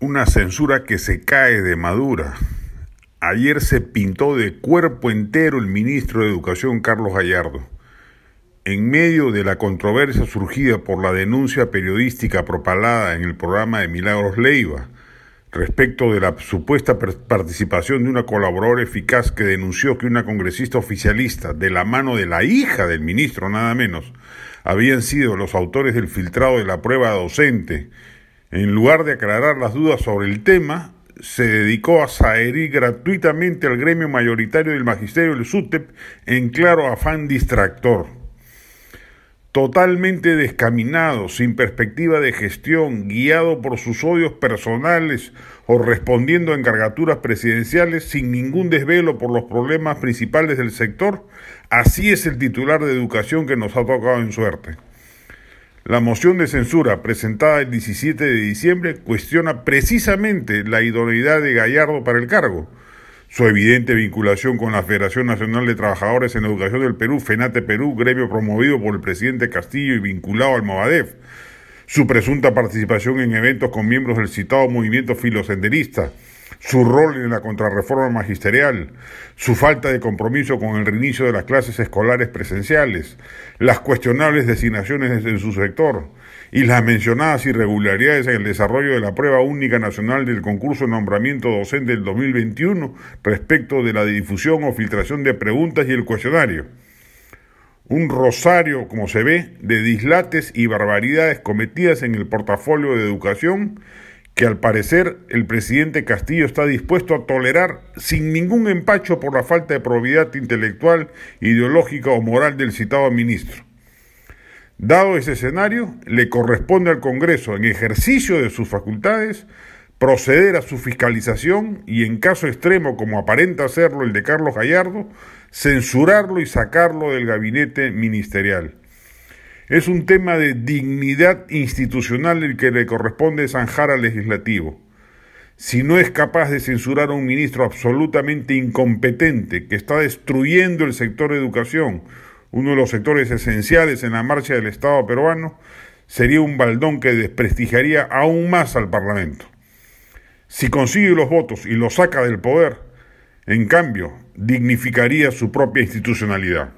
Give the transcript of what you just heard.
una censura que se cae de madura. Ayer se pintó de cuerpo entero el ministro de Educación Carlos Gallardo. En medio de la controversia surgida por la denuncia periodística propalada en el programa de Milagros Leiva respecto de la supuesta participación de una colaboradora eficaz que denunció que una congresista oficialista, de la mano de la hija del ministro nada menos, habían sido los autores del filtrado de la prueba docente en lugar de aclarar las dudas sobre el tema, se dedicó a saherir gratuitamente al gremio mayoritario del magisterio del SUTEP en claro afán distractor. Totalmente descaminado, sin perspectiva de gestión, guiado por sus odios personales o respondiendo a encargaturas presidenciales sin ningún desvelo por los problemas principales del sector, así es el titular de educación que nos ha tocado en suerte. La moción de censura presentada el 17 de diciembre cuestiona precisamente la idoneidad de Gallardo para el cargo, su evidente vinculación con la Federación Nacional de Trabajadores en Educación del Perú, FENATE Perú, gremio promovido por el presidente Castillo y vinculado al Movadef, su presunta participación en eventos con miembros del citado movimiento filosenderista, su rol en la contrarreforma magisterial, su falta de compromiso con el reinicio de las clases escolares presenciales, las cuestionables designaciones en su sector y las mencionadas irregularidades en el desarrollo de la prueba única nacional del concurso de nombramiento docente del 2021 respecto de la difusión o filtración de preguntas y el cuestionario. Un rosario, como se ve, de dislates y barbaridades cometidas en el portafolio de educación que al parecer el presidente Castillo está dispuesto a tolerar sin ningún empacho por la falta de probidad intelectual, ideológica o moral del citado ministro. Dado ese escenario, le corresponde al Congreso, en ejercicio de sus facultades, proceder a su fiscalización y, en caso extremo como aparenta hacerlo el de Carlos Gallardo, censurarlo y sacarlo del gabinete ministerial. Es un tema de dignidad institucional el que le corresponde zanjar al legislativo. Si no es capaz de censurar a un ministro absolutamente incompetente que está destruyendo el sector de educación, uno de los sectores esenciales en la marcha del Estado peruano, sería un baldón que desprestigiaría aún más al Parlamento. Si consigue los votos y lo saca del poder, en cambio, dignificaría su propia institucionalidad.